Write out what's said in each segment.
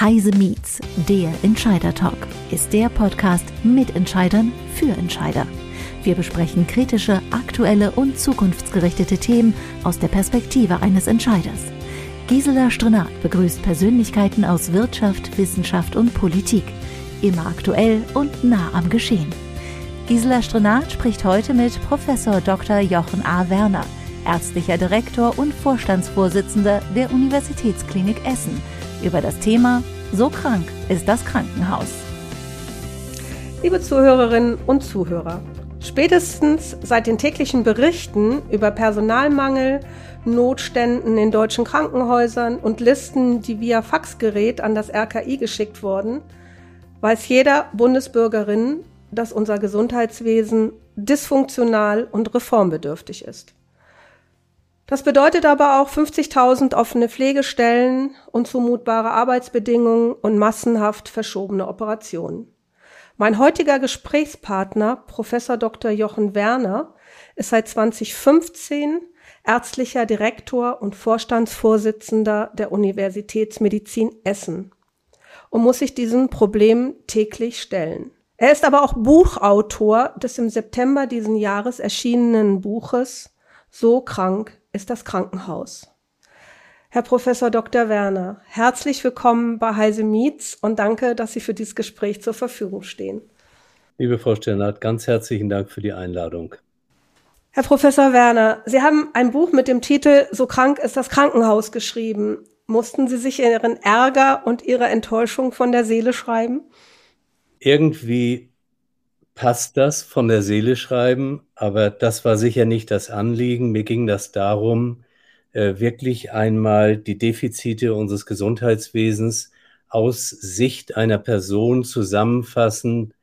Heise Meets, der Entscheider Talk, ist der Podcast mit Entscheidern für Entscheider. Wir besprechen kritische, aktuelle und zukunftsgerichtete Themen aus der Perspektive eines Entscheiders. Gisela Strenat begrüßt Persönlichkeiten aus Wirtschaft, Wissenschaft und Politik. Immer aktuell und nah am Geschehen. Gisela Strenat spricht heute mit Professor Dr. Jochen A. Werner, ärztlicher Direktor und Vorstandsvorsitzender der Universitätsklinik Essen über das Thema So krank ist das Krankenhaus. Liebe Zuhörerinnen und Zuhörer, spätestens seit den täglichen Berichten über Personalmangel, Notständen in deutschen Krankenhäusern und Listen, die via Faxgerät an das RKI geschickt wurden, weiß jeder Bundesbürgerin, dass unser Gesundheitswesen dysfunktional und reformbedürftig ist. Das bedeutet aber auch 50.000 offene Pflegestellen, unzumutbare Arbeitsbedingungen und massenhaft verschobene Operationen. Mein heutiger Gesprächspartner, Professor Dr. Jochen Werner, ist seit 2015 ärztlicher Direktor und Vorstandsvorsitzender der Universitätsmedizin Essen und muss sich diesem Problem täglich stellen. Er ist aber auch Buchautor des im September diesen Jahres erschienenen Buches So krank ist das Krankenhaus. Herr Professor Dr. Werner, herzlich willkommen bei Heise Meets und danke, dass Sie für dieses Gespräch zur Verfügung stehen. Liebe Frau Sternert, ganz herzlichen Dank für die Einladung. Herr Professor Werner, Sie haben ein Buch mit dem Titel So krank ist das Krankenhaus geschrieben. Mussten Sie sich Ihren Ärger und Ihre Enttäuschung von der Seele schreiben? Irgendwie passt das von der Seele schreiben, aber das war sicher nicht das Anliegen. Mir ging das darum, äh, wirklich einmal die Defizite unseres Gesundheitswesens aus Sicht einer Person zusammenfassen,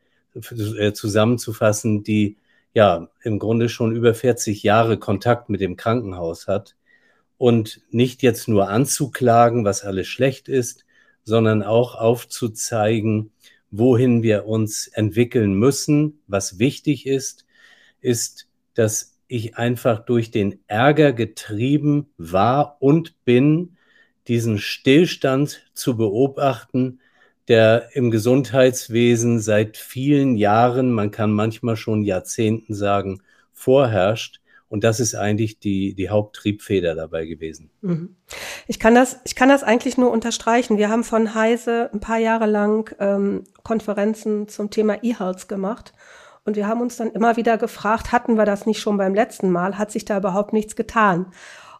äh, zusammenzufassen, die ja im Grunde schon über 40 Jahre Kontakt mit dem Krankenhaus hat und nicht jetzt nur anzuklagen, was alles schlecht ist, sondern auch aufzuzeigen, wohin wir uns entwickeln müssen. Was wichtig ist, ist, dass ich einfach durch den Ärger getrieben war und bin, diesen Stillstand zu beobachten, der im Gesundheitswesen seit vielen Jahren, man kann manchmal schon Jahrzehnten sagen, vorherrscht und das ist eigentlich die, die Haupttriebfeder dabei gewesen. Mhm. Ich kann das, ich kann das eigentlich nur unterstreichen. Wir haben von Heise ein paar Jahre lang ähm, Konferenzen zum Thema E-Health gemacht. Und wir haben uns dann immer wieder gefragt, hatten wir das nicht schon beim letzten Mal? Hat sich da überhaupt nichts getan?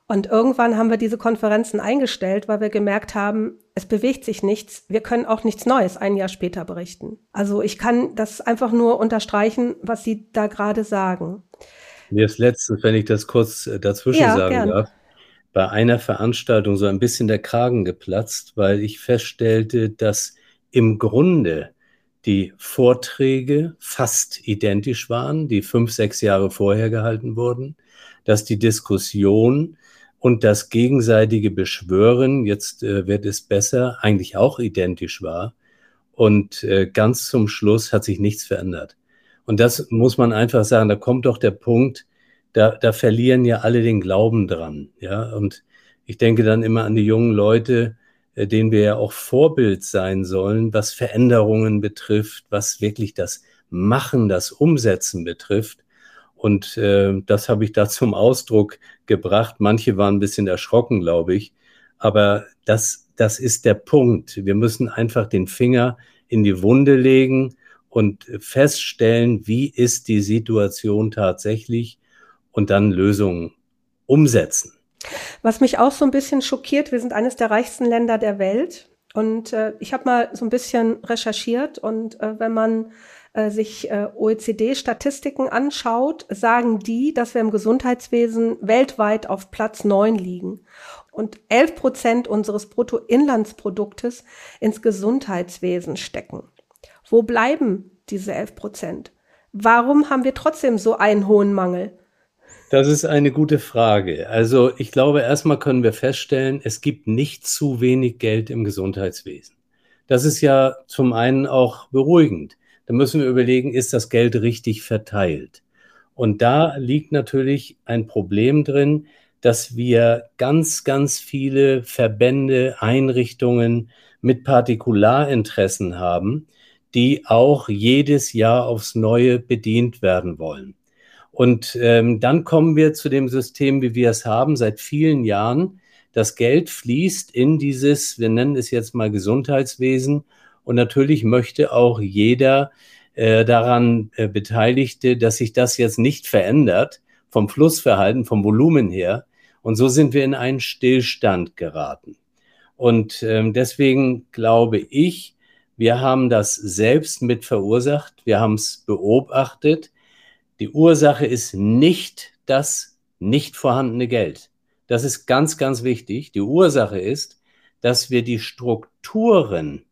Und irgendwann haben wir diese Konferenzen eingestellt, weil wir gemerkt haben, es bewegt sich nichts. Wir können auch nichts Neues ein Jahr später berichten. Also ich kann das einfach nur unterstreichen, was Sie da gerade sagen. Mir ist letztens, wenn ich das kurz äh, dazwischen ja, sagen gern. darf, bei einer Veranstaltung so ein bisschen der Kragen geplatzt, weil ich feststellte, dass im Grunde die Vorträge fast identisch waren, die fünf, sechs Jahre vorher gehalten wurden, dass die Diskussion und das gegenseitige Beschwören, jetzt äh, wird es besser, eigentlich auch identisch war. Und äh, ganz zum Schluss hat sich nichts verändert. Und das muss man einfach sagen, da kommt doch der Punkt, da, da verlieren ja alle den Glauben dran. Ja, und ich denke dann immer an die jungen Leute, äh, denen wir ja auch Vorbild sein sollen, was Veränderungen betrifft, was wirklich das Machen, das Umsetzen betrifft. Und äh, das habe ich da zum Ausdruck gebracht. Manche waren ein bisschen erschrocken, glaube ich. Aber das, das ist der Punkt. Wir müssen einfach den Finger in die Wunde legen und feststellen, wie ist die Situation tatsächlich und dann Lösungen umsetzen. Was mich auch so ein bisschen schockiert, wir sind eines der reichsten Länder der Welt und äh, ich habe mal so ein bisschen recherchiert und äh, wenn man äh, sich äh, OECD-Statistiken anschaut, sagen die, dass wir im Gesundheitswesen weltweit auf Platz neun liegen und 11 Prozent unseres Bruttoinlandsproduktes ins Gesundheitswesen stecken. Wo bleiben diese 11 Prozent? Warum haben wir trotzdem so einen hohen Mangel? Das ist eine gute Frage. Also ich glaube, erstmal können wir feststellen, es gibt nicht zu wenig Geld im Gesundheitswesen. Das ist ja zum einen auch beruhigend. Da müssen wir überlegen, ist das Geld richtig verteilt? Und da liegt natürlich ein Problem drin, dass wir ganz, ganz viele Verbände, Einrichtungen mit Partikularinteressen haben, die auch jedes Jahr aufs Neue bedient werden wollen. Und ähm, dann kommen wir zu dem System, wie wir es haben seit vielen Jahren. Das Geld fließt in dieses, wir nennen es jetzt mal Gesundheitswesen. Und natürlich möchte auch jeder äh, daran äh, Beteiligte, dass sich das jetzt nicht verändert vom Flussverhalten, vom Volumen her. Und so sind wir in einen Stillstand geraten. Und ähm, deswegen glaube ich, wir haben das selbst mit verursacht. Wir haben es beobachtet. Die Ursache ist nicht das nicht vorhandene Geld. Das ist ganz, ganz wichtig. Die Ursache ist, dass wir die Strukturen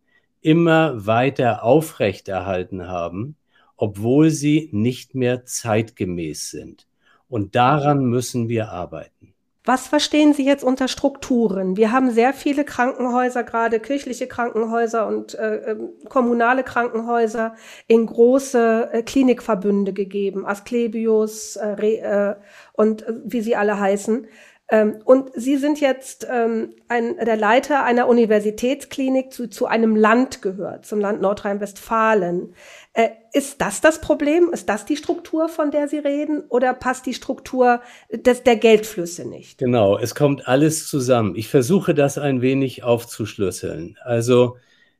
immer weiter aufrechterhalten haben, obwohl sie nicht mehr zeitgemäß sind. Und daran müssen wir arbeiten. Was verstehen Sie jetzt unter Strukturen? Wir haben sehr viele Krankenhäuser, gerade kirchliche Krankenhäuser und äh, ähm, kommunale Krankenhäuser, in große äh, Klinikverbünde gegeben, Asklepios äh, äh, und äh, wie sie alle heißen. Ähm, und Sie sind jetzt ähm, ein, der Leiter einer Universitätsklinik, zu, zu einem Land gehört, zum Land Nordrhein-Westfalen. Äh, ist das das Problem? Ist das die Struktur, von der Sie reden? Oder passt die Struktur des, der Geldflüsse nicht? Genau, es kommt alles zusammen. Ich versuche das ein wenig aufzuschlüsseln. Also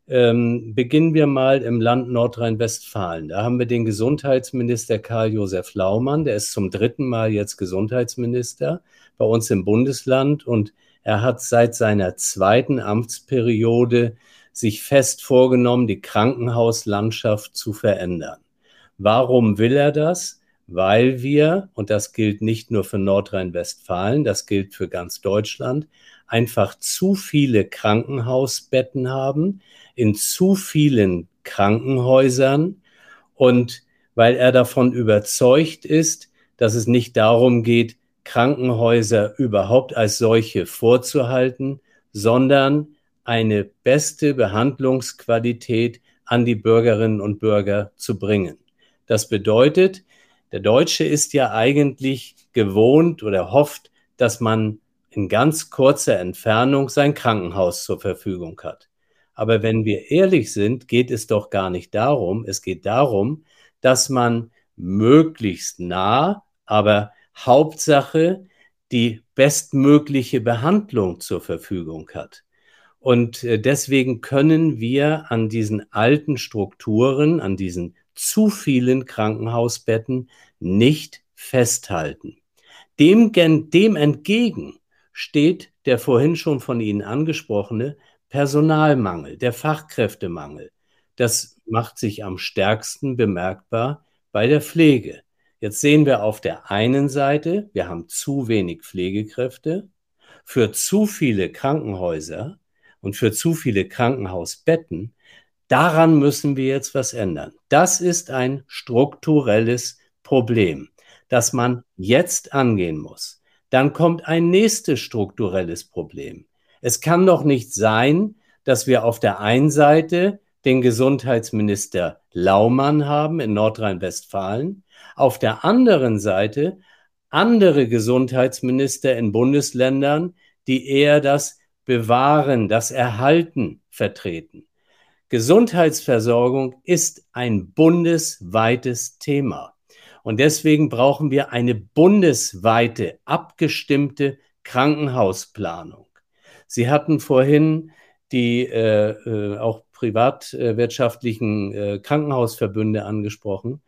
ähm, beginnen wir mal im Land Nordrhein-Westfalen. Da haben wir den Gesundheitsminister Karl-Josef Laumann, der ist zum dritten Mal jetzt Gesundheitsminister bei uns im Bundesland und er hat seit seiner zweiten Amtsperiode sich fest vorgenommen, die Krankenhauslandschaft zu verändern. Warum will er das? Weil wir, und das gilt nicht nur für Nordrhein-Westfalen, das gilt für ganz Deutschland, einfach zu viele Krankenhausbetten haben in zu vielen Krankenhäusern und weil er davon überzeugt ist, dass es nicht darum geht, Krankenhäuser überhaupt als solche vorzuhalten, sondern eine beste Behandlungsqualität an die Bürgerinnen und Bürger zu bringen. Das bedeutet, der Deutsche ist ja eigentlich gewohnt oder hofft, dass man in ganz kurzer Entfernung sein Krankenhaus zur Verfügung hat. Aber wenn wir ehrlich sind, geht es doch gar nicht darum. Es geht darum, dass man möglichst nah, aber Hauptsache die bestmögliche Behandlung zur Verfügung hat. Und äh, deswegen können wir an diesen alten Strukturen, an diesen zu vielen Krankenhausbetten nicht festhalten. Dem, dem entgegen steht der vorhin schon von Ihnen angesprochene Personalmangel, der Fachkräftemangel. Das macht sich am stärksten bemerkbar bei der Pflege. Jetzt sehen wir auf der einen Seite, wir haben zu wenig Pflegekräfte für zu viele Krankenhäuser und für zu viele Krankenhausbetten. Daran müssen wir jetzt was ändern. Das ist ein strukturelles Problem, das man jetzt angehen muss. Dann kommt ein nächstes strukturelles Problem. Es kann doch nicht sein, dass wir auf der einen Seite den Gesundheitsminister Laumann haben in Nordrhein-Westfalen, auf der anderen Seite andere Gesundheitsminister in Bundesländern, die eher das Bewahren, das Erhalten vertreten. Gesundheitsversorgung ist ein bundesweites Thema. Und deswegen brauchen wir eine bundesweite, abgestimmte Krankenhausplanung. Sie hatten vorhin die äh, äh, auch privatwirtschaftlichen äh, Krankenhausverbünde angesprochen.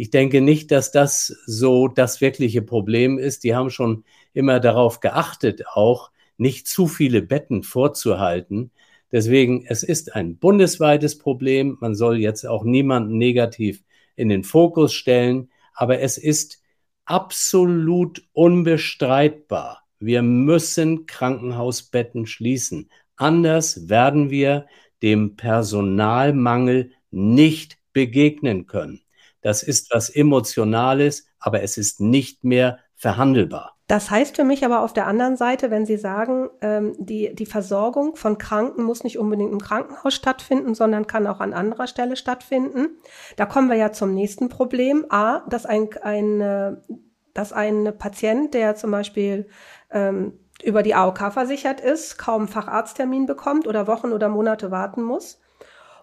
Ich denke nicht, dass das so das wirkliche Problem ist. Die haben schon immer darauf geachtet, auch nicht zu viele Betten vorzuhalten. Deswegen, es ist ein bundesweites Problem. Man soll jetzt auch niemanden negativ in den Fokus stellen, aber es ist absolut unbestreitbar, wir müssen Krankenhausbetten schließen. Anders werden wir dem Personalmangel nicht begegnen können. Das ist was Emotionales, aber es ist nicht mehr verhandelbar. Das heißt für mich aber auf der anderen Seite, wenn Sie sagen, ähm, die, die Versorgung von Kranken muss nicht unbedingt im Krankenhaus stattfinden, sondern kann auch an anderer Stelle stattfinden. Da kommen wir ja zum nächsten Problem. A, dass ein, ein, dass ein Patient, der zum Beispiel ähm, über die AOK versichert ist, kaum Facharzttermin bekommt oder Wochen oder Monate warten muss.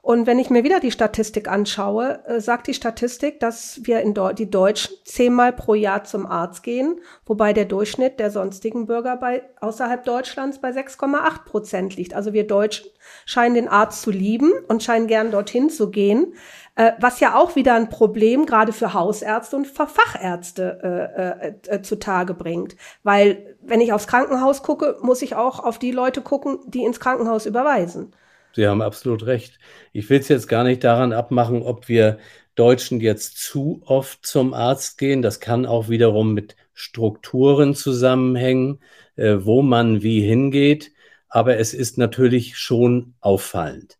Und wenn ich mir wieder die Statistik anschaue, äh, sagt die Statistik, dass wir in Deu die Deutschen zehnmal pro Jahr zum Arzt gehen, wobei der Durchschnitt der sonstigen Bürger bei, außerhalb Deutschlands bei 6,8 Prozent liegt. Also wir Deutschen scheinen den Arzt zu lieben und scheinen gern dorthin zu gehen, äh, was ja auch wieder ein Problem gerade für Hausärzte und Fachärzte äh, äh, äh, zutage bringt. Weil wenn ich aufs Krankenhaus gucke, muss ich auch auf die Leute gucken, die ins Krankenhaus überweisen. Sie haben absolut recht. Ich will es jetzt gar nicht daran abmachen, ob wir Deutschen jetzt zu oft zum Arzt gehen. Das kann auch wiederum mit Strukturen zusammenhängen, äh, wo man wie hingeht. Aber es ist natürlich schon auffallend.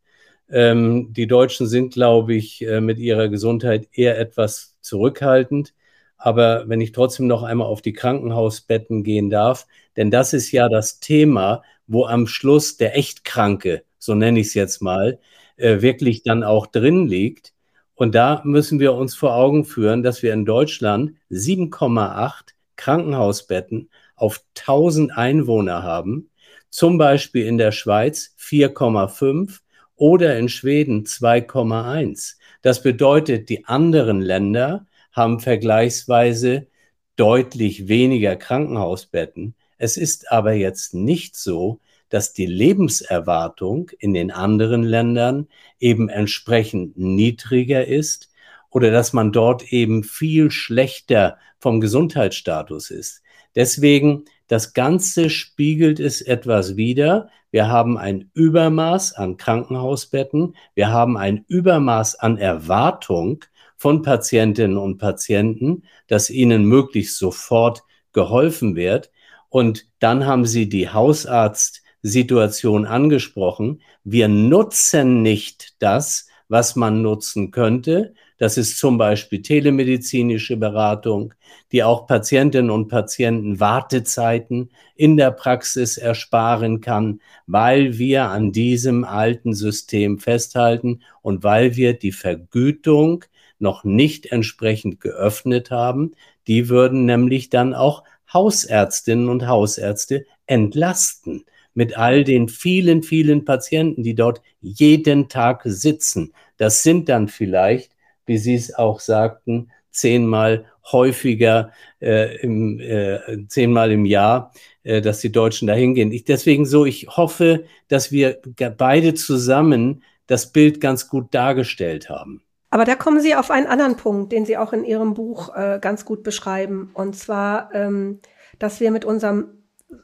Ähm, die Deutschen sind, glaube ich, äh, mit ihrer Gesundheit eher etwas zurückhaltend. Aber wenn ich trotzdem noch einmal auf die Krankenhausbetten gehen darf, denn das ist ja das Thema, wo am Schluss der Echtkranke so nenne ich es jetzt mal, äh, wirklich dann auch drin liegt. Und da müssen wir uns vor Augen führen, dass wir in Deutschland 7,8 Krankenhausbetten auf 1000 Einwohner haben, zum Beispiel in der Schweiz 4,5 oder in Schweden 2,1. Das bedeutet, die anderen Länder haben vergleichsweise deutlich weniger Krankenhausbetten. Es ist aber jetzt nicht so, dass die Lebenserwartung in den anderen Ländern eben entsprechend niedriger ist oder dass man dort eben viel schlechter vom Gesundheitsstatus ist. Deswegen, das Ganze spiegelt es etwas wider. Wir haben ein Übermaß an Krankenhausbetten, wir haben ein Übermaß an Erwartung von Patientinnen und Patienten, dass ihnen möglichst sofort geholfen wird. Und dann haben Sie die Hausarzt Situation angesprochen. Wir nutzen nicht das, was man nutzen könnte. Das ist zum Beispiel telemedizinische Beratung, die auch Patientinnen und Patienten Wartezeiten in der Praxis ersparen kann, weil wir an diesem alten System festhalten und weil wir die Vergütung noch nicht entsprechend geöffnet haben. Die würden nämlich dann auch Hausärztinnen und Hausärzte entlasten mit all den vielen, vielen Patienten, die dort jeden Tag sitzen. Das sind dann vielleicht, wie Sie es auch sagten, zehnmal häufiger, äh, im, äh, zehnmal im Jahr, äh, dass die Deutschen dahin gehen. Ich, deswegen so, ich hoffe, dass wir beide zusammen das Bild ganz gut dargestellt haben. Aber da kommen Sie auf einen anderen Punkt, den Sie auch in Ihrem Buch äh, ganz gut beschreiben. Und zwar, ähm, dass wir mit unserem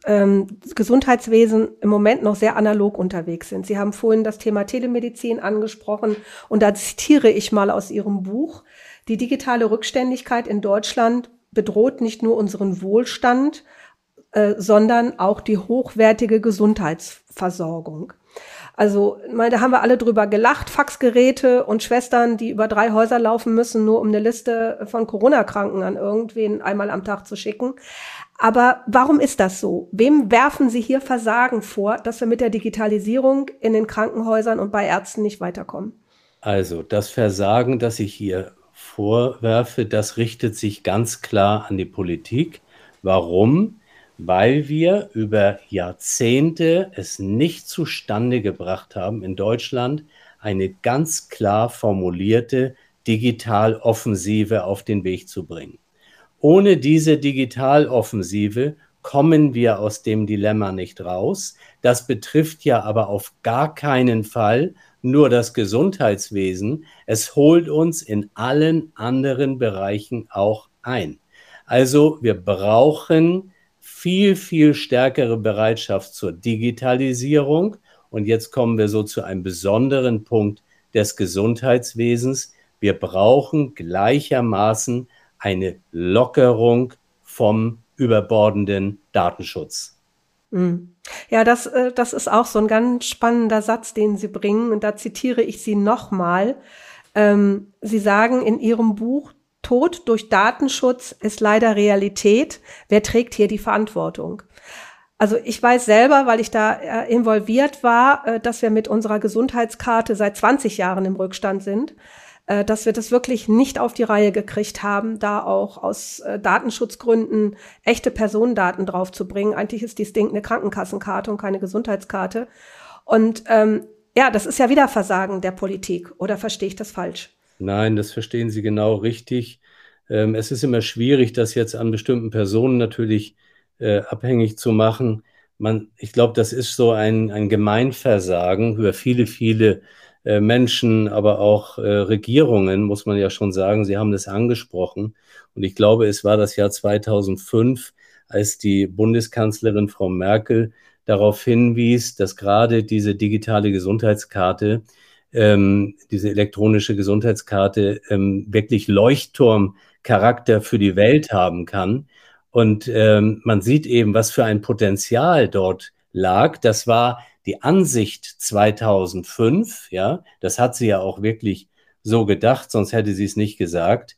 ähm, Gesundheitswesen im Moment noch sehr analog unterwegs sind. Sie haben vorhin das Thema Telemedizin angesprochen und da zitiere ich mal aus Ihrem Buch. Die digitale Rückständigkeit in Deutschland bedroht nicht nur unseren Wohlstand, äh, sondern auch die hochwertige Gesundheitsversorgung. Also, da haben wir alle drüber gelacht, Faxgeräte und Schwestern, die über drei Häuser laufen müssen, nur um eine Liste von Corona-Kranken an irgendwen einmal am Tag zu schicken. Aber warum ist das so? Wem werfen Sie hier Versagen vor, dass wir mit der Digitalisierung in den Krankenhäusern und bei Ärzten nicht weiterkommen? Also das Versagen, das ich hier vorwerfe, das richtet sich ganz klar an die Politik. Warum? Weil wir über Jahrzehnte es nicht zustande gebracht haben, in Deutschland eine ganz klar formulierte Digitaloffensive auf den Weg zu bringen. Ohne diese Digitaloffensive kommen wir aus dem Dilemma nicht raus. Das betrifft ja aber auf gar keinen Fall nur das Gesundheitswesen. Es holt uns in allen anderen Bereichen auch ein. Also wir brauchen viel, viel stärkere Bereitschaft zur Digitalisierung. Und jetzt kommen wir so zu einem besonderen Punkt des Gesundheitswesens. Wir brauchen gleichermaßen eine Lockerung vom überbordenden Datenschutz. Mhm. Ja, das, äh, das ist auch so ein ganz spannender Satz, den Sie bringen. Und da zitiere ich Sie nochmal. Ähm, Sie sagen in Ihrem Buch, Tod durch Datenschutz ist leider Realität. Wer trägt hier die Verantwortung? Also ich weiß selber, weil ich da äh, involviert war, äh, dass wir mit unserer Gesundheitskarte seit 20 Jahren im Rückstand sind. Äh, dass wir das wirklich nicht auf die Reihe gekriegt haben, da auch aus äh, Datenschutzgründen echte Personendaten draufzubringen. Eigentlich ist dies Ding eine Krankenkassenkarte und keine Gesundheitskarte. Und ähm, ja, das ist ja wieder Versagen der Politik. Oder verstehe ich das falsch? Nein, das verstehen Sie genau richtig. Ähm, es ist immer schwierig, das jetzt an bestimmten Personen natürlich äh, abhängig zu machen. Man, ich glaube, das ist so ein, ein Gemeinversagen über viele, viele Menschen, aber auch äh, Regierungen, muss man ja schon sagen. Sie haben das angesprochen. Und ich glaube, es war das Jahr 2005, als die Bundeskanzlerin Frau Merkel darauf hinwies, dass gerade diese digitale Gesundheitskarte, ähm, diese elektronische Gesundheitskarte ähm, wirklich Leuchtturmcharakter für die Welt haben kann. Und ähm, man sieht eben, was für ein Potenzial dort lag. Das war die Ansicht 2005, ja, das hat sie ja auch wirklich so gedacht, sonst hätte sie es nicht gesagt.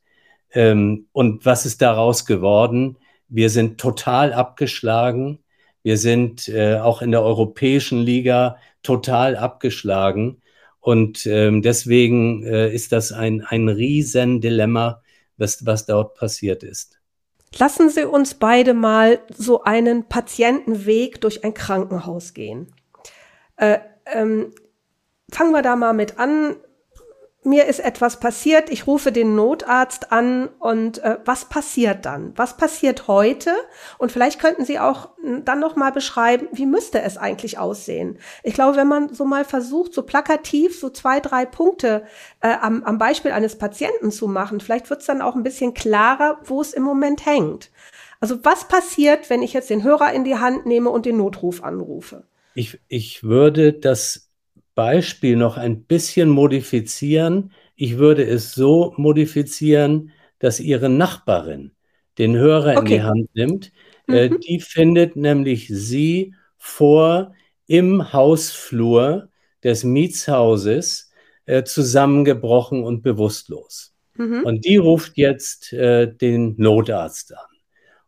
Ähm, und was ist daraus geworden? Wir sind total abgeschlagen. Wir sind äh, auch in der europäischen Liga total abgeschlagen. Und ähm, deswegen äh, ist das ein, ein Riesendilemma, was, was dort passiert ist. Lassen Sie uns beide mal so einen Patientenweg durch ein Krankenhaus gehen. Äh, ähm, fangen wir da mal mit an mir ist etwas passiert, ich rufe den Notarzt an und äh, was passiert dann? Was passiert heute? Und vielleicht könnten Sie auch dann noch mal beschreiben, wie müsste es eigentlich aussehen? Ich glaube, wenn man so mal versucht, so plakativ so zwei, drei Punkte äh, am, am Beispiel eines Patienten zu machen, vielleicht wird es dann auch ein bisschen klarer, wo es im Moment hängt. Also was passiert, wenn ich jetzt den Hörer in die Hand nehme und den Notruf anrufe? Ich, ich würde das Beispiel noch ein bisschen modifizieren. Ich würde es so modifizieren, dass Ihre Nachbarin den Hörer okay. in die Hand nimmt. Äh, mhm. Äh, die findet nämlich Sie vor im Hausflur des Mietshauses äh, zusammengebrochen und bewusstlos. Mhm. Und die ruft jetzt äh, den Notarzt an.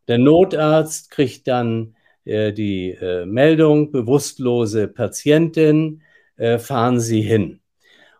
Der Notarzt kriegt dann äh, die äh, Meldung, bewusstlose Patientin, äh, fahren Sie hin.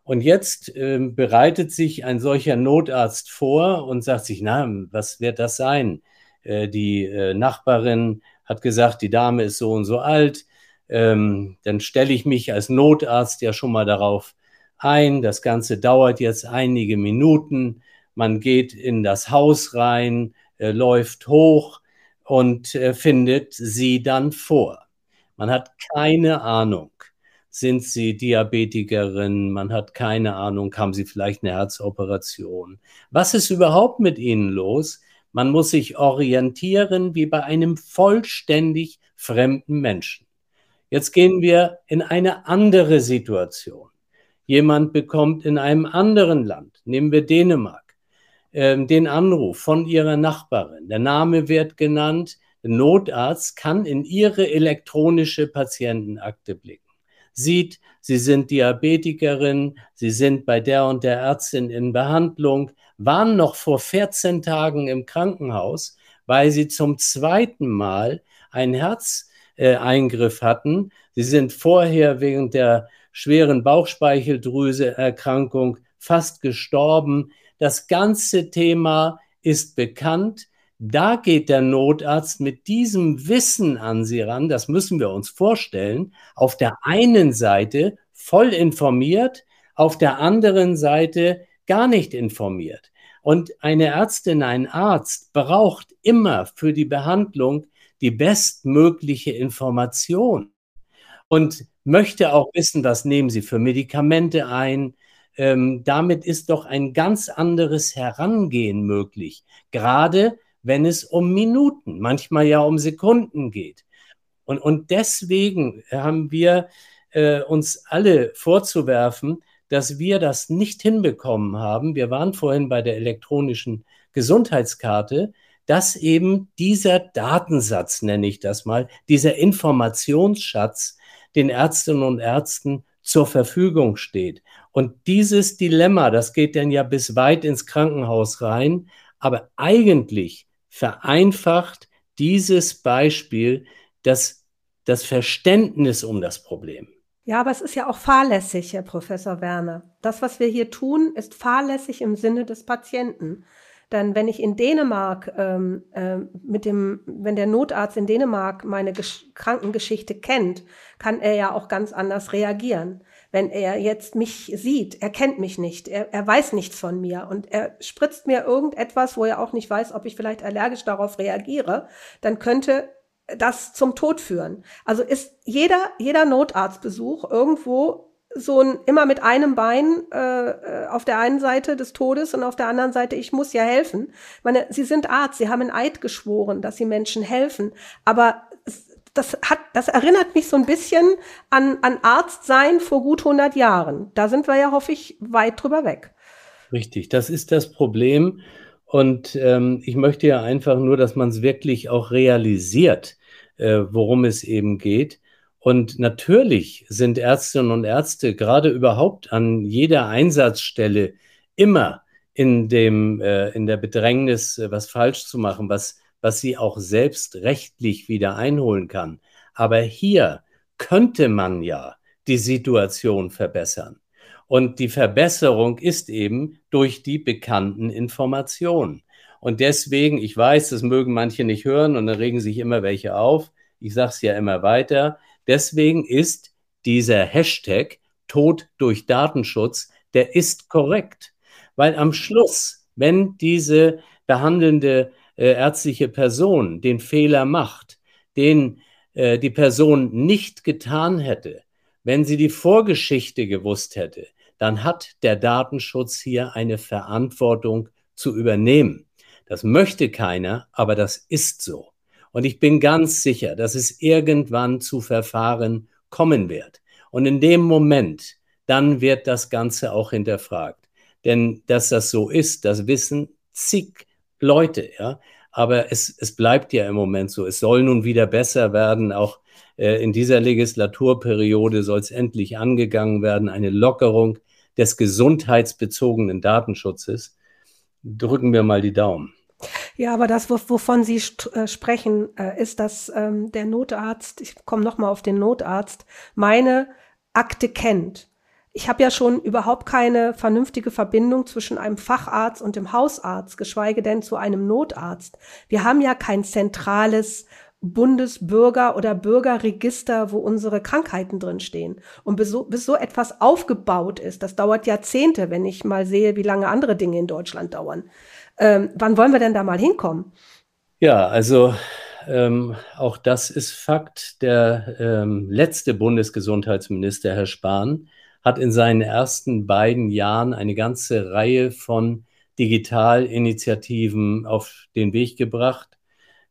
Und jetzt äh, bereitet sich ein solcher Notarzt vor und sagt sich, na, was wird das sein? Äh, die Nachbarin hat gesagt, die Dame ist so und so alt. Ähm, dann stelle ich mich als Notarzt ja schon mal darauf ein. Das Ganze dauert jetzt einige Minuten. Man geht in das Haus rein, äh, läuft hoch und äh, findet sie dann vor. Man hat keine Ahnung, sind Sie Diabetikerin? Man hat keine Ahnung, haben Sie vielleicht eine Herzoperation? Was ist überhaupt mit Ihnen los? Man muss sich orientieren wie bei einem vollständig fremden Menschen. Jetzt gehen wir in eine andere Situation. Jemand bekommt in einem anderen Land, nehmen wir Dänemark, äh, den Anruf von ihrer Nachbarin. Der Name wird genannt. Der Notarzt kann in ihre elektronische Patientenakte blicken sieht, Sie sind Diabetikerin, Sie sind bei der und der Ärztin in Behandlung, waren noch vor 14 Tagen im Krankenhaus, weil Sie zum zweiten Mal einen Herzeingriff hatten. Sie sind vorher wegen der schweren Bauchspeicheldrüseerkrankung fast gestorben. Das ganze Thema ist bekannt. Da geht der Notarzt mit diesem Wissen an Sie ran, das müssen wir uns vorstellen, auf der einen Seite voll informiert, auf der anderen Seite gar nicht informiert. Und eine Ärztin, ein Arzt braucht immer für die Behandlung die bestmögliche Information und möchte auch wissen, was nehmen Sie für Medikamente ein. Ähm, damit ist doch ein ganz anderes Herangehen möglich, gerade wenn es um Minuten, manchmal ja um Sekunden geht. Und, und deswegen haben wir äh, uns alle vorzuwerfen, dass wir das nicht hinbekommen haben. Wir waren vorhin bei der elektronischen Gesundheitskarte, dass eben dieser Datensatz, nenne ich das mal, dieser Informationsschatz den Ärztinnen und Ärzten zur Verfügung steht. Und dieses Dilemma, das geht dann ja bis weit ins Krankenhaus rein, aber eigentlich vereinfacht dieses Beispiel das, das Verständnis um das Problem. Ja, aber es ist ja auch fahrlässig, Herr Professor Werner. Das, was wir hier tun, ist fahrlässig im Sinne des Patienten. Denn wenn ich in Dänemark ähm, äh, mit dem, wenn der Notarzt in Dänemark meine Gesch Krankengeschichte kennt, kann er ja auch ganz anders reagieren. Wenn er jetzt mich sieht, er kennt mich nicht, er, er weiß nichts von mir und er spritzt mir irgendetwas, wo er auch nicht weiß, ob ich vielleicht allergisch darauf reagiere, dann könnte das zum Tod führen. Also ist jeder, jeder Notarztbesuch irgendwo so ein immer mit einem Bein äh, äh, auf der einen Seite des Todes und auf der anderen Seite, ich muss ja helfen. Ich meine, Sie sind Arzt, Sie haben ein Eid geschworen, dass Sie Menschen helfen. Aber das hat, das erinnert mich so ein bisschen an, an Arztsein vor gut 100 Jahren. Da sind wir ja, hoffe ich, weit drüber weg. Richtig, das ist das Problem. Und ähm, ich möchte ja einfach nur, dass man es wirklich auch realisiert, äh, worum es eben geht. Und natürlich sind Ärztinnen und Ärzte gerade überhaupt an jeder Einsatzstelle immer in dem, äh, in der Bedrängnis, äh, was falsch zu machen, was, was sie auch selbst rechtlich wieder einholen kann. Aber hier könnte man ja die Situation verbessern. Und die Verbesserung ist eben durch die bekannten Informationen. Und deswegen, ich weiß, das mögen manche nicht hören und dann regen sich immer welche auf. Ich sage es ja immer weiter. Deswegen ist dieser Hashtag Tod durch Datenschutz, der ist korrekt. Weil am Schluss, wenn diese behandelnde äh, ärztliche Person den Fehler macht, den äh, die Person nicht getan hätte, wenn sie die Vorgeschichte gewusst hätte, dann hat der Datenschutz hier eine Verantwortung zu übernehmen. Das möchte keiner, aber das ist so. Und ich bin ganz sicher, dass es irgendwann zu Verfahren kommen wird. Und in dem Moment, dann wird das Ganze auch hinterfragt. Denn dass das so ist, das wissen zig Leute, ja. Aber es, es bleibt ja im Moment so. Es soll nun wieder besser werden. Auch äh, in dieser Legislaturperiode soll es endlich angegangen werden. Eine Lockerung des gesundheitsbezogenen Datenschutzes. Drücken wir mal die Daumen. Ja, aber das, wovon Sie äh, sprechen, äh, ist, dass ähm, der Notarzt, ich komme nochmal auf den Notarzt, meine Akte kennt. Ich habe ja schon überhaupt keine vernünftige Verbindung zwischen einem Facharzt und dem Hausarzt, geschweige denn zu einem Notarzt. Wir haben ja kein zentrales Bundesbürger- oder Bürgerregister, wo unsere Krankheiten drinstehen. Und bis so, bis so etwas aufgebaut ist, das dauert Jahrzehnte, wenn ich mal sehe, wie lange andere Dinge in Deutschland dauern. Ähm, wann wollen wir denn da mal hinkommen? Ja, also ähm, auch das ist Fakt. Der ähm, letzte Bundesgesundheitsminister, Herr Spahn, hat in seinen ersten beiden Jahren eine ganze Reihe von Digitalinitiativen auf den Weg gebracht,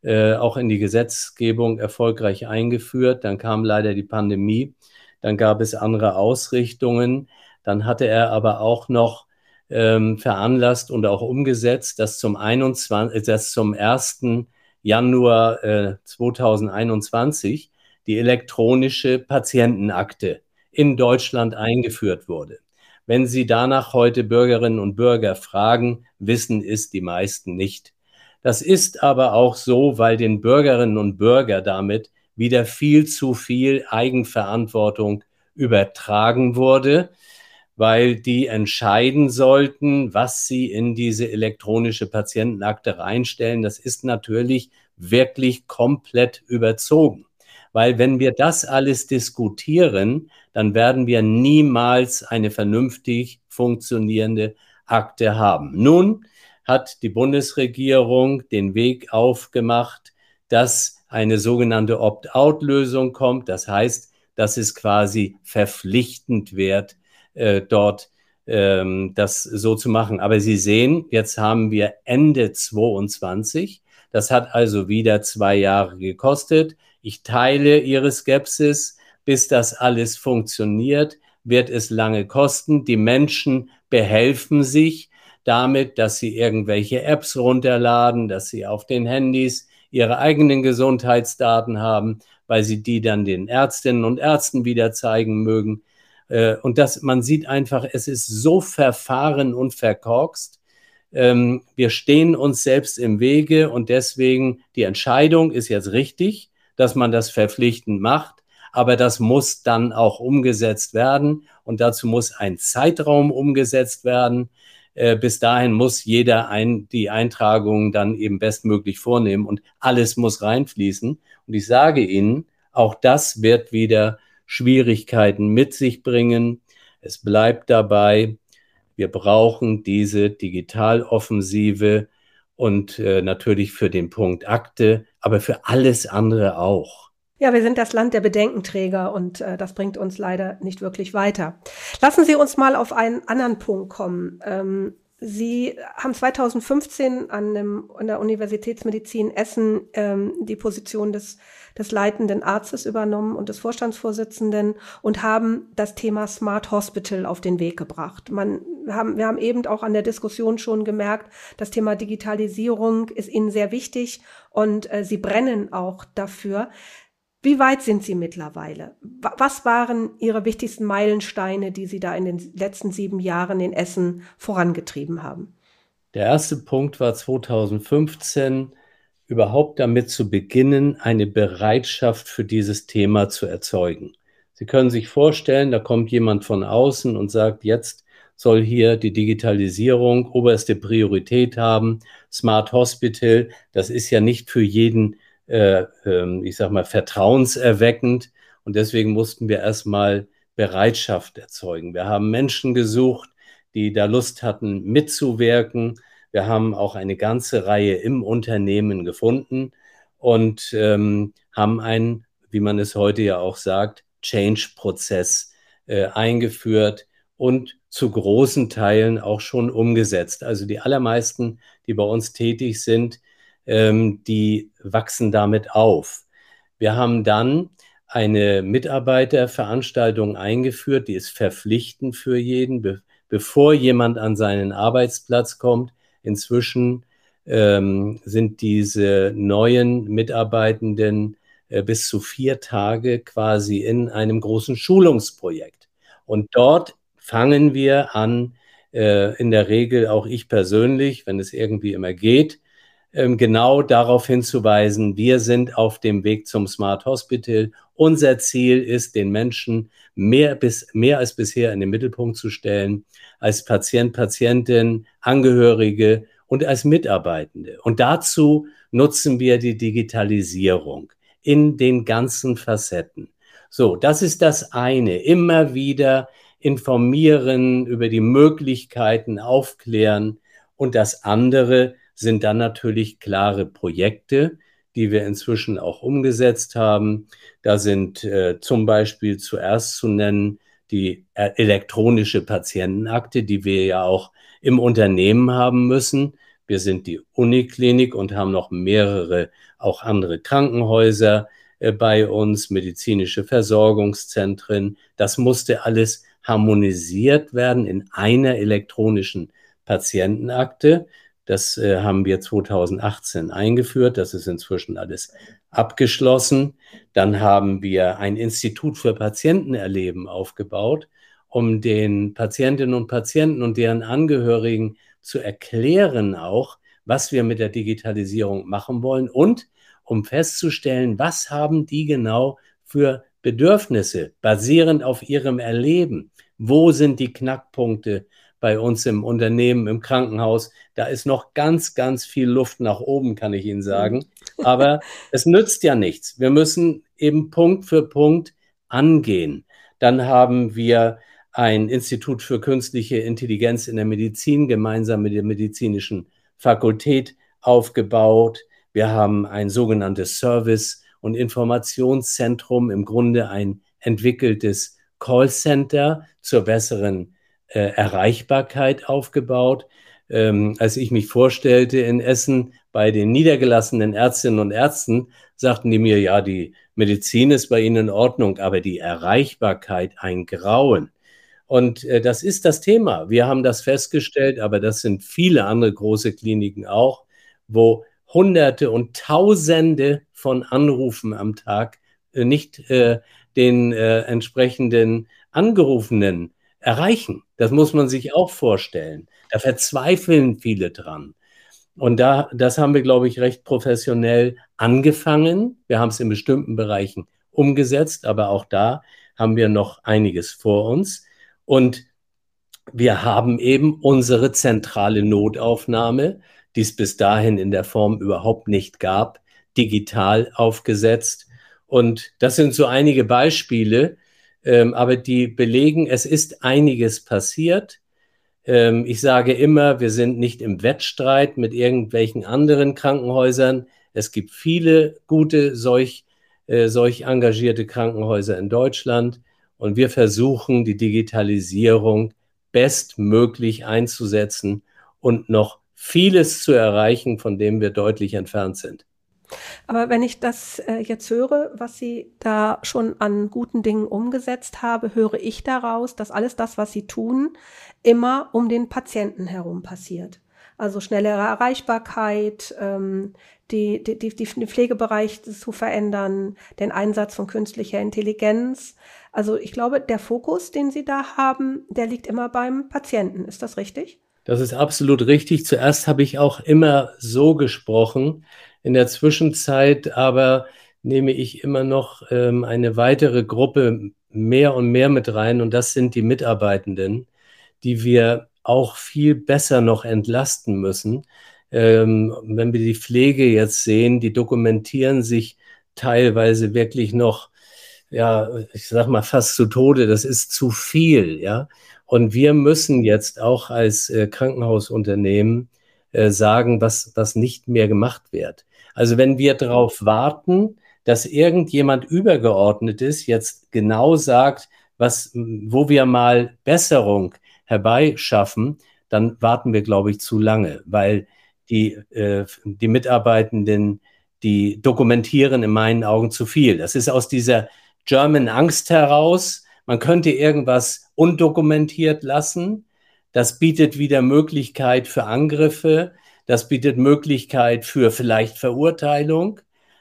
äh, auch in die Gesetzgebung erfolgreich eingeführt. Dann kam leider die Pandemie, dann gab es andere Ausrichtungen. Dann hatte er aber auch noch ähm, veranlasst und auch umgesetzt, dass zum, 21, dass zum 1. Januar äh, 2021 die elektronische Patientenakte in Deutschland eingeführt wurde. Wenn Sie danach heute Bürgerinnen und Bürger fragen, wissen es die meisten nicht. Das ist aber auch so, weil den Bürgerinnen und Bürgern damit wieder viel zu viel Eigenverantwortung übertragen wurde weil die entscheiden sollten, was sie in diese elektronische Patientenakte reinstellen. Das ist natürlich wirklich komplett überzogen. Weil wenn wir das alles diskutieren, dann werden wir niemals eine vernünftig funktionierende Akte haben. Nun hat die Bundesregierung den Weg aufgemacht, dass eine sogenannte Opt-out-Lösung kommt. Das heißt, dass es quasi verpflichtend wird, äh, dort ähm, das so zu machen. Aber Sie sehen, jetzt haben wir Ende 22. Das hat also wieder zwei Jahre gekostet. Ich teile Ihre Skepsis. Bis das alles funktioniert, wird es lange kosten. Die Menschen behelfen sich damit, dass sie irgendwelche Apps runterladen, dass sie auf den Handys ihre eigenen Gesundheitsdaten haben, weil sie die dann den Ärztinnen und Ärzten wieder zeigen mögen. Äh, und das, man sieht einfach, es ist so verfahren und verkorkst. Ähm, wir stehen uns selbst im Wege und deswegen die Entscheidung ist jetzt richtig, dass man das verpflichtend macht. aber das muss dann auch umgesetzt werden und dazu muss ein Zeitraum umgesetzt werden. Äh, bis dahin muss jeder ein, die Eintragungen dann eben bestmöglich vornehmen und alles muss reinfließen. Und ich sage Ihnen, auch das wird wieder Schwierigkeiten mit sich bringen. Es bleibt dabei, wir brauchen diese Digitaloffensive und äh, natürlich für den Punkt Akte, aber für alles andere auch. Ja, wir sind das Land der Bedenkenträger und äh, das bringt uns leider nicht wirklich weiter. Lassen Sie uns mal auf einen anderen Punkt kommen. Ähm, Sie haben 2015 an, dem, an der Universitätsmedizin Essen ähm, die Position des, des leitenden Arztes übernommen und des Vorstandsvorsitzenden und haben das Thema Smart Hospital auf den Weg gebracht. Man, wir, haben, wir haben eben auch an der Diskussion schon gemerkt, das Thema Digitalisierung ist Ihnen sehr wichtig und äh, Sie brennen auch dafür. Wie weit sind Sie mittlerweile? Was waren Ihre wichtigsten Meilensteine, die Sie da in den letzten sieben Jahren in Essen vorangetrieben haben? Der erste Punkt war 2015, überhaupt damit zu beginnen, eine Bereitschaft für dieses Thema zu erzeugen. Sie können sich vorstellen, da kommt jemand von außen und sagt, jetzt soll hier die Digitalisierung oberste Priorität haben. Smart Hospital, das ist ja nicht für jeden äh, ähm, ich sag mal, vertrauenserweckend. Und deswegen mussten wir erstmal Bereitschaft erzeugen. Wir haben Menschen gesucht, die da Lust hatten, mitzuwirken. Wir haben auch eine ganze Reihe im Unternehmen gefunden und ähm, haben einen, wie man es heute ja auch sagt, Change-Prozess äh, eingeführt und zu großen Teilen auch schon umgesetzt. Also die allermeisten, die bei uns tätig sind, ähm, die wachsen damit auf. Wir haben dann eine Mitarbeiterveranstaltung eingeführt, die ist verpflichtend für jeden, be bevor jemand an seinen Arbeitsplatz kommt. Inzwischen ähm, sind diese neuen Mitarbeitenden äh, bis zu vier Tage quasi in einem großen Schulungsprojekt. Und dort fangen wir an, äh, in der Regel auch ich persönlich, wenn es irgendwie immer geht, genau darauf hinzuweisen, wir sind auf dem Weg zum Smart Hospital. Unser Ziel ist, den Menschen mehr, bis, mehr als bisher in den Mittelpunkt zu stellen, als Patient, Patientin, Angehörige und als Mitarbeitende. Und dazu nutzen wir die Digitalisierung in den ganzen Facetten. So, das ist das eine. Immer wieder informieren über die Möglichkeiten, aufklären. Und das andere, sind dann natürlich klare Projekte, die wir inzwischen auch umgesetzt haben. Da sind äh, zum Beispiel zuerst zu nennen die äh, elektronische Patientenakte, die wir ja auch im Unternehmen haben müssen. Wir sind die Uniklinik und haben noch mehrere, auch andere Krankenhäuser äh, bei uns, medizinische Versorgungszentren. Das musste alles harmonisiert werden in einer elektronischen Patientenakte. Das äh, haben wir 2018 eingeführt. Das ist inzwischen alles abgeschlossen. Dann haben wir ein Institut für Patientenerleben aufgebaut, um den Patientinnen und Patienten und deren Angehörigen zu erklären auch, was wir mit der Digitalisierung machen wollen und um festzustellen, was haben die genau für Bedürfnisse basierend auf ihrem Erleben. Wo sind die Knackpunkte? Bei uns im Unternehmen, im Krankenhaus. Da ist noch ganz, ganz viel Luft nach oben, kann ich Ihnen sagen. Aber es nützt ja nichts. Wir müssen eben Punkt für Punkt angehen. Dann haben wir ein Institut für künstliche Intelligenz in der Medizin gemeinsam mit der medizinischen Fakultät aufgebaut. Wir haben ein sogenanntes Service- und Informationszentrum, im Grunde ein entwickeltes Callcenter zur besseren äh, Erreichbarkeit aufgebaut. Ähm, als ich mich vorstellte in Essen bei den niedergelassenen Ärztinnen und Ärzten, sagten die mir, ja, die Medizin ist bei Ihnen in Ordnung, aber die Erreichbarkeit ein Grauen. Und äh, das ist das Thema. Wir haben das festgestellt, aber das sind viele andere große Kliniken auch, wo Hunderte und Tausende von Anrufen am Tag äh, nicht äh, den äh, entsprechenden Angerufenen erreichen. Das muss man sich auch vorstellen. Da verzweifeln viele dran. Und da, das haben wir, glaube ich, recht professionell angefangen. Wir haben es in bestimmten Bereichen umgesetzt, aber auch da haben wir noch einiges vor uns. Und wir haben eben unsere zentrale Notaufnahme, die es bis dahin in der Form überhaupt nicht gab, digital aufgesetzt. Und das sind so einige Beispiele, ähm, aber die belegen, es ist einiges passiert. Ähm, ich sage immer, wir sind nicht im Wettstreit mit irgendwelchen anderen Krankenhäusern. Es gibt viele gute, solch, äh, solch engagierte Krankenhäuser in Deutschland. Und wir versuchen, die Digitalisierung bestmöglich einzusetzen und noch vieles zu erreichen, von dem wir deutlich entfernt sind. Aber wenn ich das äh, jetzt höre, was Sie da schon an guten Dingen umgesetzt haben, höre ich daraus, dass alles das, was Sie tun, immer um den Patienten herum passiert. Also schnellere Erreichbarkeit, ähm, die, die, die, den Pflegebereich zu verändern, den Einsatz von künstlicher Intelligenz. Also ich glaube, der Fokus, den Sie da haben, der liegt immer beim Patienten. Ist das richtig? Das ist absolut richtig. Zuerst habe ich auch immer so gesprochen. In der Zwischenzeit aber nehme ich immer noch ähm, eine weitere Gruppe mehr und mehr mit rein und das sind die Mitarbeitenden, die wir auch viel besser noch entlasten müssen. Ähm, wenn wir die Pflege jetzt sehen, die dokumentieren sich teilweise wirklich noch, ja, ich sag mal fast zu Tode. Das ist zu viel, ja. Und wir müssen jetzt auch als äh, Krankenhausunternehmen äh, sagen, was, was nicht mehr gemacht wird. Also wenn wir darauf warten, dass irgendjemand übergeordnetes jetzt genau sagt, was, wo wir mal Besserung herbeischaffen, dann warten wir, glaube ich, zu lange, weil die, äh, die Mitarbeitenden, die dokumentieren in meinen Augen zu viel. Das ist aus dieser German Angst heraus. Man könnte irgendwas undokumentiert lassen. Das bietet wieder Möglichkeit für Angriffe. Das bietet Möglichkeit für vielleicht Verurteilung.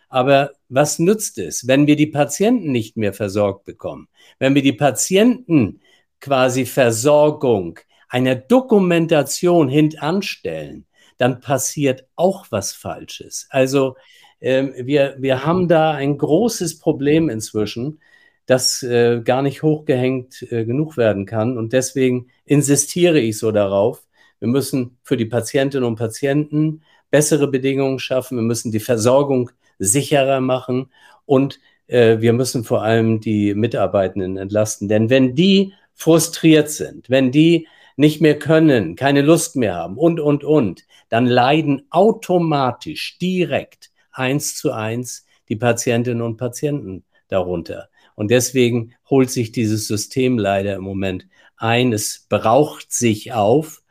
Aber was nützt es, wenn wir die Patienten nicht mehr versorgt bekommen? Wenn wir die Patienten quasi Versorgung einer Dokumentation hintanstellen, dann passiert auch was Falsches. Also äh, wir, wir haben da ein großes Problem inzwischen, das äh, gar nicht hochgehängt äh, genug werden kann. Und deswegen insistiere ich so darauf, wir müssen für die Patientinnen und Patienten bessere Bedingungen schaffen. Wir müssen die Versorgung sicherer machen und äh, wir müssen vor allem die Mitarbeitenden entlasten. Denn wenn die frustriert sind, wenn die nicht mehr können, keine Lust mehr haben und, und, und, dann leiden automatisch direkt eins zu eins die Patientinnen und Patienten darunter. Und deswegen holt sich dieses System leider im Moment ein. Es braucht sich auf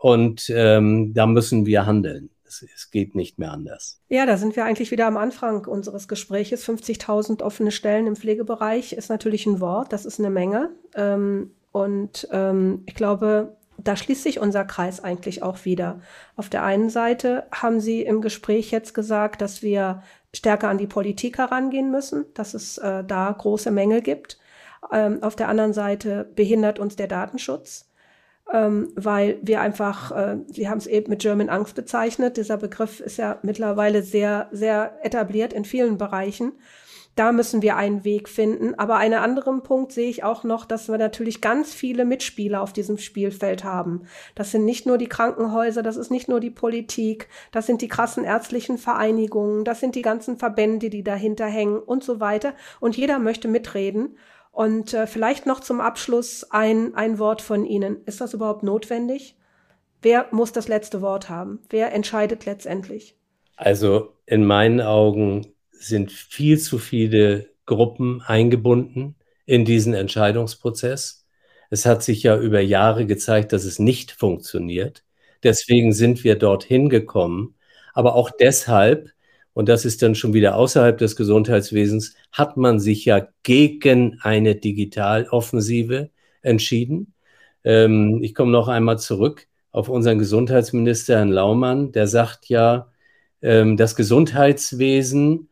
und ähm, da müssen wir handeln. Es, es, geht nicht mehr anders. Ja, da sind wir eigentlich wieder am Anfang unseres Gespräches. 50.000 offene Stellen im Pflegebereich ist natürlich ein Wort, das ist eine Menge. Ähm, und ähm, ich glaube, da schließt sich unser Kreis eigentlich auch wieder. Auf der einen Seite haben Sie im Gespräch jetzt gesagt, dass wir stärker an die Politik herangehen müssen, dass es äh, da große Mängel gibt. Ähm, auf der anderen Seite behindert uns der Datenschutz ähm, weil wir einfach, äh, Sie haben es eben mit German Angst bezeichnet, dieser Begriff ist ja mittlerweile sehr, sehr etabliert in vielen Bereichen. Da müssen wir einen Weg finden. Aber einen anderen Punkt sehe ich auch noch, dass wir natürlich ganz viele Mitspieler auf diesem Spielfeld haben. Das sind nicht nur die Krankenhäuser, das ist nicht nur die Politik, das sind die krassen ärztlichen Vereinigungen, das sind die ganzen Verbände, die dahinter hängen und so weiter. Und jeder möchte mitreden. Und äh, vielleicht noch zum Abschluss ein, ein Wort von Ihnen. Ist das überhaupt notwendig? Wer muss das letzte Wort haben? Wer entscheidet letztendlich? Also in meinen Augen sind viel zu viele Gruppen eingebunden in diesen Entscheidungsprozess. Es hat sich ja über Jahre gezeigt, dass es nicht funktioniert. Deswegen sind wir dorthin gekommen. Aber auch deshalb, und das ist dann schon wieder außerhalb des Gesundheitswesens, hat man sich ja gegen eine Digitaloffensive entschieden. Ähm, ich komme noch einmal zurück auf unseren Gesundheitsminister Herrn Laumann, der sagt ja, ähm, das Gesundheitswesen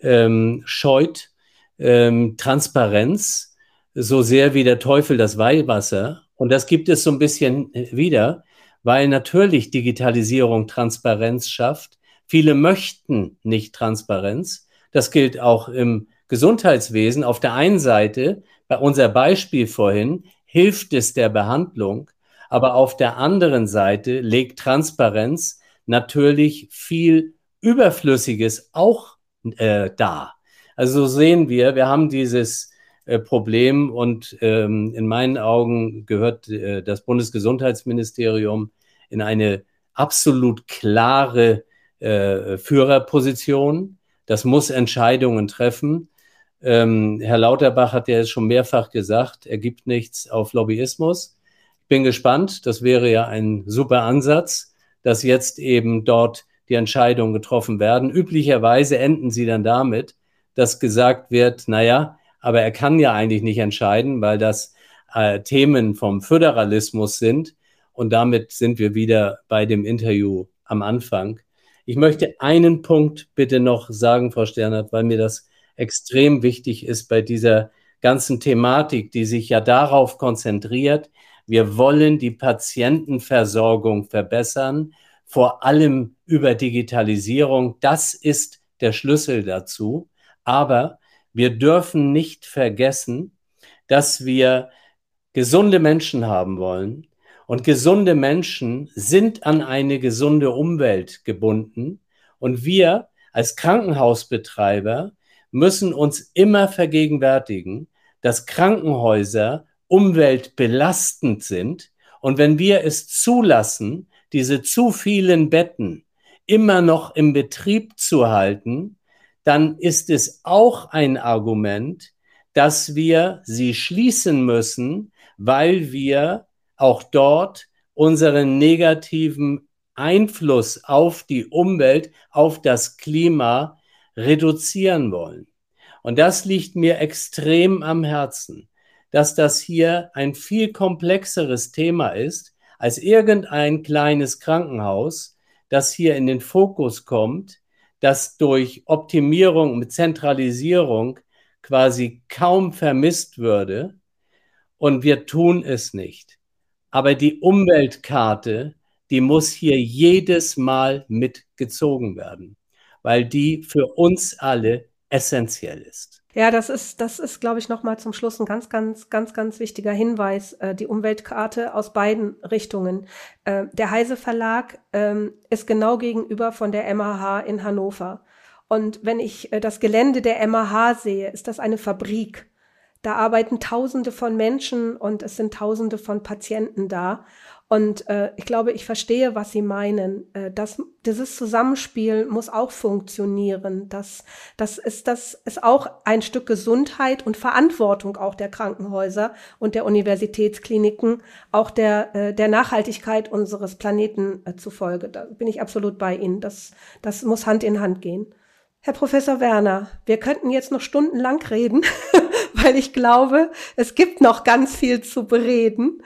ähm, scheut ähm, Transparenz so sehr wie der Teufel das Weihwasser. Und das gibt es so ein bisschen wieder, weil natürlich Digitalisierung Transparenz schafft Viele möchten nicht Transparenz. Das gilt auch im Gesundheitswesen auf der einen Seite, bei unser Beispiel vorhin, hilft es der Behandlung, aber auf der anderen Seite legt Transparenz natürlich viel Überflüssiges auch äh, dar. Also so sehen wir, wir haben dieses äh, Problem und ähm, in meinen Augen gehört äh, das Bundesgesundheitsministerium in eine absolut klare äh, Führerposition. Das muss Entscheidungen treffen. Ähm, Herr Lauterbach hat ja jetzt schon mehrfach gesagt, er gibt nichts auf Lobbyismus. Ich bin gespannt. Das wäre ja ein super Ansatz, dass jetzt eben dort die Entscheidungen getroffen werden. Üblicherweise enden sie dann damit, dass gesagt wird, naja, aber er kann ja eigentlich nicht entscheiden, weil das äh, Themen vom Föderalismus sind. Und damit sind wir wieder bei dem Interview am Anfang. Ich möchte einen Punkt bitte noch sagen, Frau Sternert, weil mir das extrem wichtig ist bei dieser ganzen Thematik, die sich ja darauf konzentriert. Wir wollen die Patientenversorgung verbessern, vor allem über Digitalisierung. Das ist der Schlüssel dazu. Aber wir dürfen nicht vergessen, dass wir gesunde Menschen haben wollen. Und gesunde Menschen sind an eine gesunde Umwelt gebunden. Und wir als Krankenhausbetreiber müssen uns immer vergegenwärtigen, dass Krankenhäuser umweltbelastend sind. Und wenn wir es zulassen, diese zu vielen Betten immer noch im Betrieb zu halten, dann ist es auch ein Argument, dass wir sie schließen müssen, weil wir auch dort unseren negativen Einfluss auf die Umwelt, auf das Klima reduzieren wollen. Und das liegt mir extrem am Herzen, dass das hier ein viel komplexeres Thema ist als irgendein kleines Krankenhaus, das hier in den Fokus kommt, das durch Optimierung mit Zentralisierung quasi kaum vermisst würde. Und wir tun es nicht. Aber die Umweltkarte, die muss hier jedes Mal mitgezogen werden, weil die für uns alle essentiell ist. Ja, das ist, das ist, glaube ich, nochmal zum Schluss ein ganz, ganz, ganz, ganz wichtiger Hinweis. Äh, die Umweltkarte aus beiden Richtungen. Äh, der Heise Verlag ähm, ist genau gegenüber von der MAH in Hannover. Und wenn ich äh, das Gelände der MAH sehe, ist das eine Fabrik. Da arbeiten Tausende von Menschen und es sind Tausende von Patienten da. Und äh, ich glaube, ich verstehe, was Sie meinen. Äh, das, dieses Zusammenspiel muss auch funktionieren. Das, das, ist, das ist auch ein Stück Gesundheit und Verantwortung auch der Krankenhäuser und der Universitätskliniken, auch der, äh, der Nachhaltigkeit unseres Planeten äh, zufolge. Da bin ich absolut bei Ihnen. Das, das muss Hand in Hand gehen. Herr Professor Werner, wir könnten jetzt noch stundenlang reden, weil ich glaube, es gibt noch ganz viel zu bereden.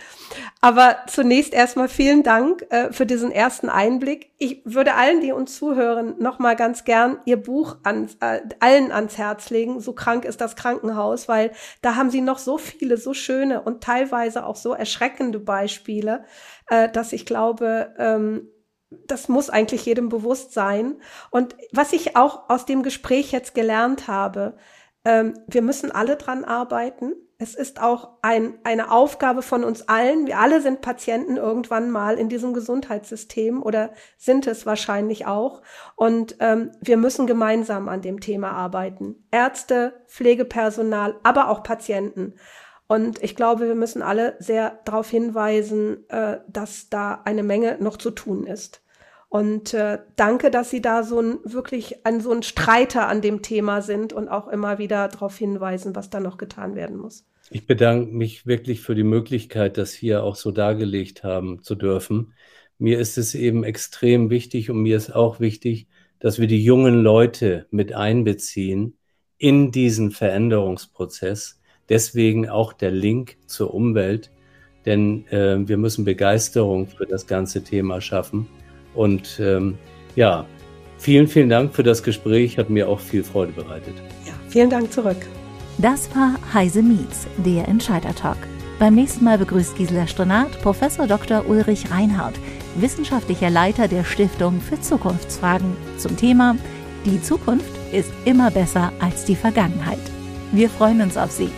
Aber zunächst erstmal vielen Dank äh, für diesen ersten Einblick. Ich würde allen, die uns zuhören, noch mal ganz gern Ihr Buch an, äh, allen ans Herz legen. So krank ist das Krankenhaus, weil da haben Sie noch so viele, so schöne und teilweise auch so erschreckende Beispiele, äh, dass ich glaube, ähm, das muss eigentlich jedem bewusst sein. Und was ich auch aus dem Gespräch jetzt gelernt habe, ähm, wir müssen alle dran arbeiten. Es ist auch ein, eine Aufgabe von uns allen. Wir alle sind Patienten irgendwann mal in diesem Gesundheitssystem oder sind es wahrscheinlich auch. Und ähm, wir müssen gemeinsam an dem Thema arbeiten. Ärzte, Pflegepersonal, aber auch Patienten. Und ich glaube, wir müssen alle sehr darauf hinweisen, äh, dass da eine Menge noch zu tun ist. Und äh, danke, dass Sie da so ein wirklich ein so ein Streiter an dem Thema sind und auch immer wieder darauf hinweisen, was da noch getan werden muss. Ich bedanke mich wirklich für die Möglichkeit, das hier auch so dargelegt haben zu dürfen. Mir ist es eben extrem wichtig und mir ist auch wichtig, dass wir die jungen Leute mit einbeziehen in diesen Veränderungsprozess. Deswegen auch der Link zur Umwelt, denn äh, wir müssen Begeisterung für das ganze Thema schaffen. Und ähm, ja, vielen, vielen Dank für das Gespräch. Hat mir auch viel Freude bereitet. Ja, vielen Dank zurück. Das war Heise Meets, der Entscheider Talk. Beim nächsten Mal begrüßt Gisela Stronat Professor Dr. Ulrich Reinhardt, wissenschaftlicher Leiter der Stiftung für Zukunftsfragen zum Thema Die Zukunft ist immer besser als die Vergangenheit. Wir freuen uns auf Sie.